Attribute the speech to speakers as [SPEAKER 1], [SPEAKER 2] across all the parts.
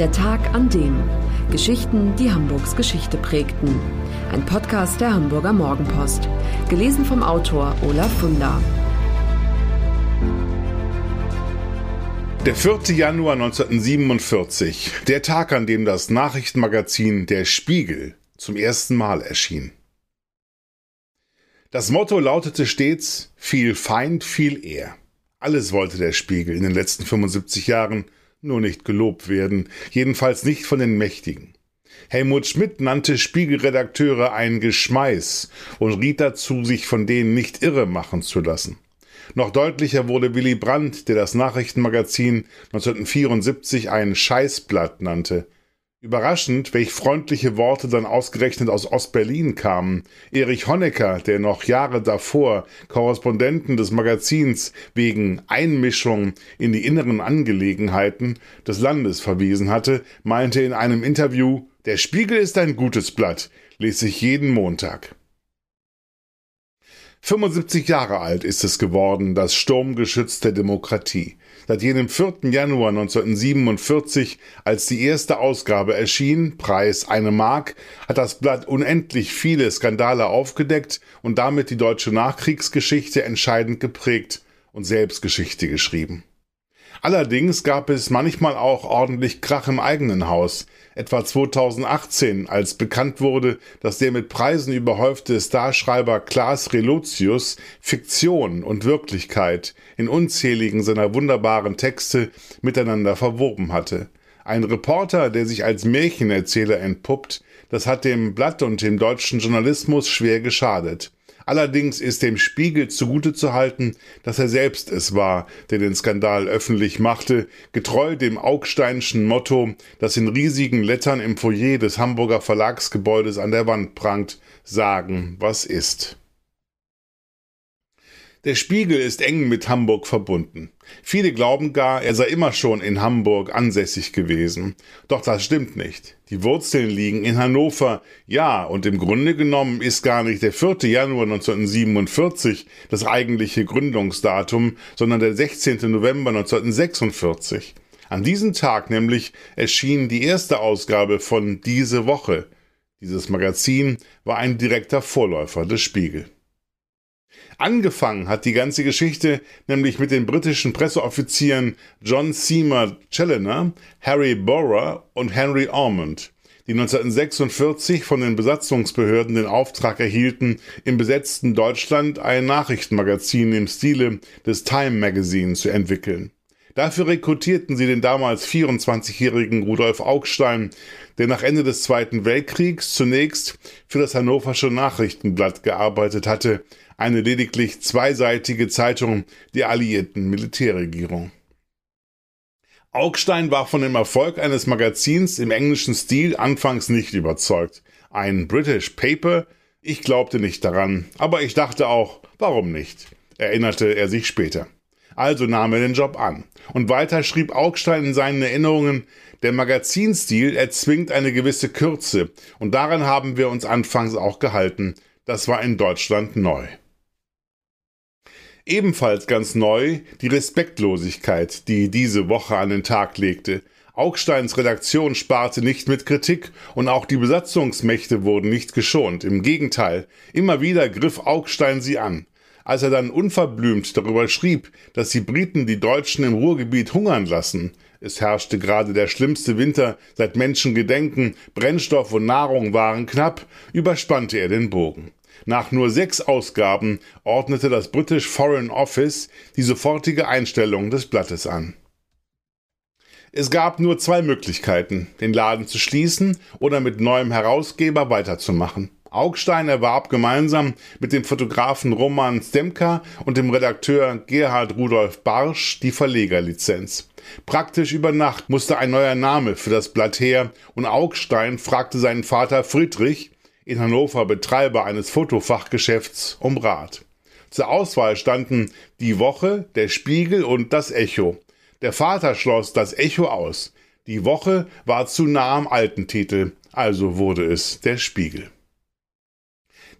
[SPEAKER 1] Der Tag an dem. Geschichten, die Hamburgs Geschichte prägten. Ein Podcast der Hamburger Morgenpost. Gelesen vom Autor Olaf Funder.
[SPEAKER 2] Der 4. Januar 1947, der Tag, an dem das Nachrichtenmagazin Der Spiegel zum ersten Mal erschien. Das Motto lautete stets viel Feind, viel Ehr. Alles wollte der Spiegel in den letzten 75 Jahren, nur nicht gelobt werden, jedenfalls nicht von den Mächtigen. Helmut Schmidt nannte Spiegelredakteure ein Geschmeiß und riet dazu, sich von denen nicht irre machen zu lassen. Noch deutlicher wurde Willy Brandt, der das Nachrichtenmagazin 1974 ein Scheißblatt nannte. Überraschend, welch freundliche Worte dann ausgerechnet aus Ostberlin kamen. Erich Honecker, der noch Jahre davor Korrespondenten des Magazins wegen Einmischung in die inneren Angelegenheiten des Landes verwiesen hatte, meinte in einem Interview, der Spiegel ist ein gutes Blatt, lese ich jeden Montag. 75 Jahre alt ist es geworden, das Sturmgeschütz der Demokratie. Seit jenem 4. Januar 1947, als die erste Ausgabe erschien, Preis eine Mark, hat das Blatt unendlich viele Skandale aufgedeckt und damit die deutsche Nachkriegsgeschichte entscheidend geprägt und selbst Geschichte geschrieben. Allerdings gab es manchmal auch ordentlich Krach im eigenen Haus. Etwa 2018, als bekannt wurde, dass der mit Preisen überhäufte Starschreiber Klaas Relotius Fiktion und Wirklichkeit in unzähligen seiner wunderbaren Texte miteinander verwoben hatte. Ein Reporter, der sich als Märchenerzähler entpuppt, das hat dem Blatt und dem deutschen Journalismus schwer geschadet. Allerdings ist dem Spiegel zugute zu halten, dass er selbst es war, der den Skandal öffentlich machte, getreu dem Augsteinschen Motto, das in riesigen Lettern im Foyer des Hamburger Verlagsgebäudes an der Wand prangt, sagen, was ist. Der Spiegel ist eng mit Hamburg verbunden. Viele glauben gar, er sei immer schon in Hamburg ansässig gewesen. Doch das stimmt nicht. Die Wurzeln liegen in Hannover. Ja, und im Grunde genommen ist gar nicht der 4. Januar 1947 das eigentliche Gründungsdatum, sondern der 16. November 1946. An diesem Tag nämlich erschien die erste Ausgabe von Diese Woche. Dieses Magazin war ein direkter Vorläufer des Spiegel. Angefangen hat die ganze Geschichte nämlich mit den britischen Presseoffizieren John Seymour Challoner, Harry Borer und Henry Ormond, die 1946 von den Besatzungsbehörden den Auftrag erhielten, im besetzten Deutschland ein Nachrichtenmagazin im Stile des Time Magazine zu entwickeln. Dafür rekrutierten sie den damals 24-jährigen Rudolf Augstein, der nach Ende des Zweiten Weltkriegs zunächst für das Hannoversche Nachrichtenblatt gearbeitet hatte, eine lediglich zweiseitige Zeitung der alliierten Militärregierung. Augstein war von dem Erfolg eines Magazins im englischen Stil anfangs nicht überzeugt. Ein British Paper? Ich glaubte nicht daran, aber ich dachte auch, warum nicht? erinnerte er sich später. Also nahm er den Job an. Und weiter schrieb Augstein in seinen Erinnerungen, der Magazinstil erzwingt eine gewisse Kürze, und daran haben wir uns anfangs auch gehalten. Das war in Deutschland neu. Ebenfalls ganz neu die Respektlosigkeit, die diese Woche an den Tag legte. Augsteins Redaktion sparte nicht mit Kritik und auch die Besatzungsmächte wurden nicht geschont. Im Gegenteil, immer wieder griff Augstein sie an. Als er dann unverblümt darüber schrieb, dass die Briten die Deutschen im Ruhrgebiet hungern lassen, es herrschte gerade der schlimmste Winter seit Menschengedenken, Brennstoff und Nahrung waren knapp, überspannte er den Bogen. Nach nur sechs Ausgaben ordnete das British Foreign Office die sofortige Einstellung des Blattes an. Es gab nur zwei Möglichkeiten, den Laden zu schließen oder mit neuem Herausgeber weiterzumachen. Augstein erwarb gemeinsam mit dem Fotografen Roman Stemka und dem Redakteur Gerhard Rudolf Barsch die Verlegerlizenz. Praktisch über Nacht musste ein neuer Name für das Blatt her und Augstein fragte seinen Vater Friedrich, in Hannover Betreiber eines Fotofachgeschäfts um Rat. Zur Auswahl standen die Woche, der Spiegel und das Echo. Der Vater schloss das Echo aus. Die Woche war zu nah am alten Titel, also wurde es der Spiegel.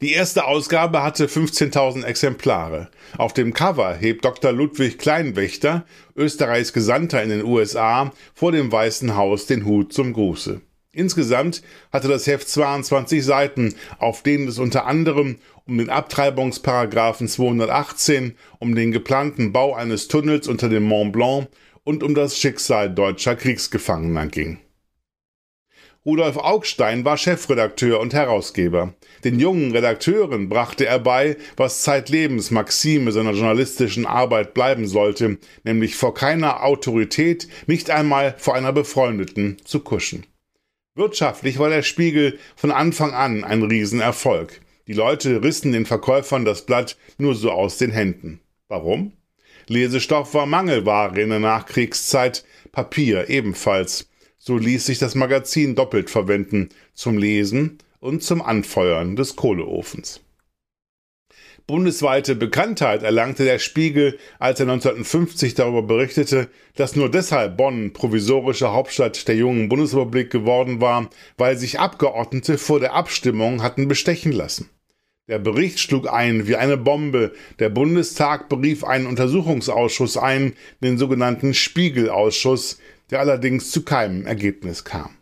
[SPEAKER 2] Die erste Ausgabe hatte 15.000 Exemplare. Auf dem Cover hebt Dr. Ludwig Kleinwächter, Österreichs Gesandter in den USA, vor dem Weißen Haus den Hut zum Gruße. Insgesamt hatte das Heft 22 Seiten, auf denen es unter anderem um den Abtreibungsparagraphen 218, um den geplanten Bau eines Tunnels unter dem Mont Blanc und um das Schicksal deutscher Kriegsgefangener ging. Rudolf Augstein war Chefredakteur und Herausgeber. Den jungen Redakteuren brachte er bei, was zeitlebens Maxime seiner journalistischen Arbeit bleiben sollte, nämlich vor keiner Autorität, nicht einmal vor einer Befreundeten, zu kuschen. Wirtschaftlich war der Spiegel von Anfang an ein Riesenerfolg. Die Leute rissen den Verkäufern das Blatt nur so aus den Händen. Warum? Lesestoff war Mangelware in der Nachkriegszeit, Papier ebenfalls. So ließ sich das Magazin doppelt verwenden, zum Lesen und zum Anfeuern des Kohleofens. Bundesweite Bekanntheit erlangte der Spiegel, als er 1950 darüber berichtete, dass nur deshalb Bonn provisorische Hauptstadt der jungen Bundesrepublik geworden war, weil sich Abgeordnete vor der Abstimmung hatten bestechen lassen. Der Bericht schlug ein wie eine Bombe. Der Bundestag berief einen Untersuchungsausschuss ein, den sogenannten Spiegelausschuss, der allerdings zu keinem Ergebnis kam.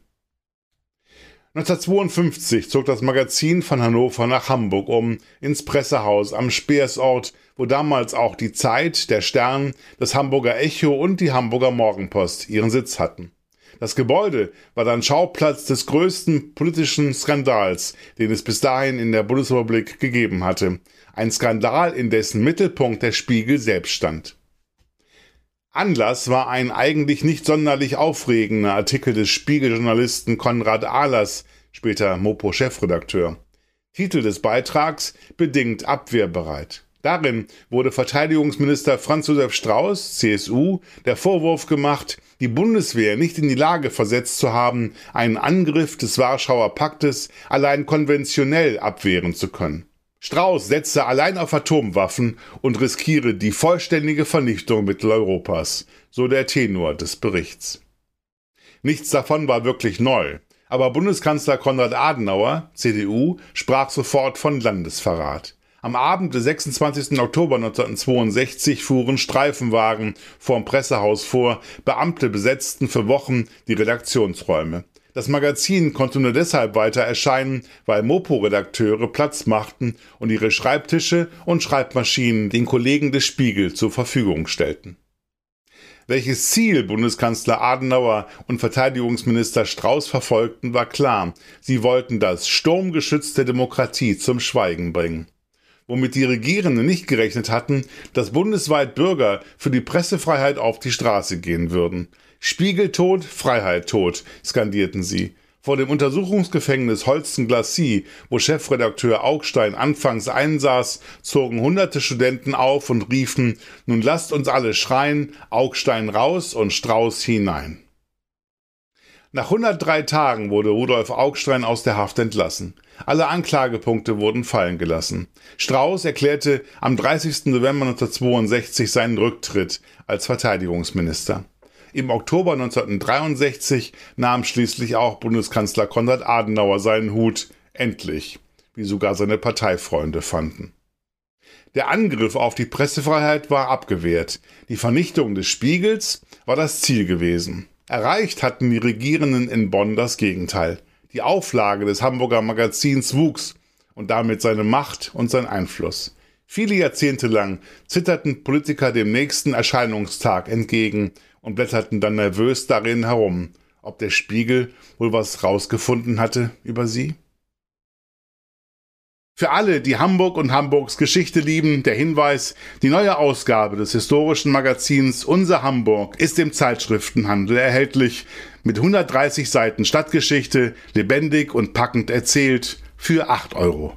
[SPEAKER 2] 1952 zog das Magazin von Hannover nach Hamburg um, ins Pressehaus am Speersort, wo damals auch die Zeit, der Stern, das Hamburger Echo und die Hamburger Morgenpost ihren Sitz hatten. Das Gebäude war dann Schauplatz des größten politischen Skandals, den es bis dahin in der Bundesrepublik gegeben hatte. Ein Skandal, in dessen Mittelpunkt der Spiegel selbst stand. Anlass war ein eigentlich nicht sonderlich aufregender Artikel des Spiegeljournalisten Konrad Ahlers, später Mopo-Chefredakteur. Titel des Beitrags Bedingt abwehrbereit. Darin wurde Verteidigungsminister Franz Josef Strauß, CSU, der Vorwurf gemacht, die Bundeswehr nicht in die Lage versetzt zu haben, einen Angriff des Warschauer Paktes allein konventionell abwehren zu können. Strauß setze allein auf Atomwaffen und riskiere die vollständige Vernichtung Mitteleuropas, so der Tenor des Berichts. Nichts davon war wirklich neu, aber Bundeskanzler Konrad Adenauer, CDU, sprach sofort von Landesverrat. Am Abend des 26. Oktober 1962 fuhren Streifenwagen vorm Pressehaus vor, Beamte besetzten für Wochen die Redaktionsräume. Das Magazin konnte nur deshalb weiter erscheinen, weil Mopo-Redakteure Platz machten und ihre Schreibtische und Schreibmaschinen den Kollegen des Spiegel zur Verfügung stellten. Welches Ziel Bundeskanzler Adenauer und Verteidigungsminister Strauß verfolgten, war klar. Sie wollten das Sturmgeschütz der Demokratie zum Schweigen bringen womit die Regierenden nicht gerechnet hatten, dass bundesweit Bürger für die Pressefreiheit auf die Straße gehen würden. Spiegeltod, Freiheit tot, skandierten sie. Vor dem Untersuchungsgefängnis Holsten-Glacis, wo Chefredakteur Augstein anfangs einsaß, zogen hunderte Studenten auf und riefen, nun lasst uns alle schreien, Augstein raus und Strauß hinein. Nach 103 Tagen wurde Rudolf Augstein aus der Haft entlassen. Alle Anklagepunkte wurden fallen gelassen. Strauß erklärte am 30. November 1962 seinen Rücktritt als Verteidigungsminister. Im Oktober 1963 nahm schließlich auch Bundeskanzler Konrad Adenauer seinen Hut, endlich, wie sogar seine Parteifreunde fanden. Der Angriff auf die Pressefreiheit war abgewehrt. Die Vernichtung des Spiegels war das Ziel gewesen. Erreicht hatten die Regierenden in Bonn das Gegenteil. Die Auflage des Hamburger Magazins wuchs und damit seine Macht und sein Einfluss. Viele Jahrzehnte lang zitterten Politiker dem nächsten Erscheinungstag entgegen und blätterten dann nervös darin herum, ob der Spiegel wohl was rausgefunden hatte über sie? Für alle, die Hamburg und Hamburgs Geschichte lieben, der Hinweis, die neue Ausgabe des historischen Magazins Unser Hamburg ist im Zeitschriftenhandel erhältlich mit 130 Seiten Stadtgeschichte, lebendig und packend erzählt für 8,95 Euro.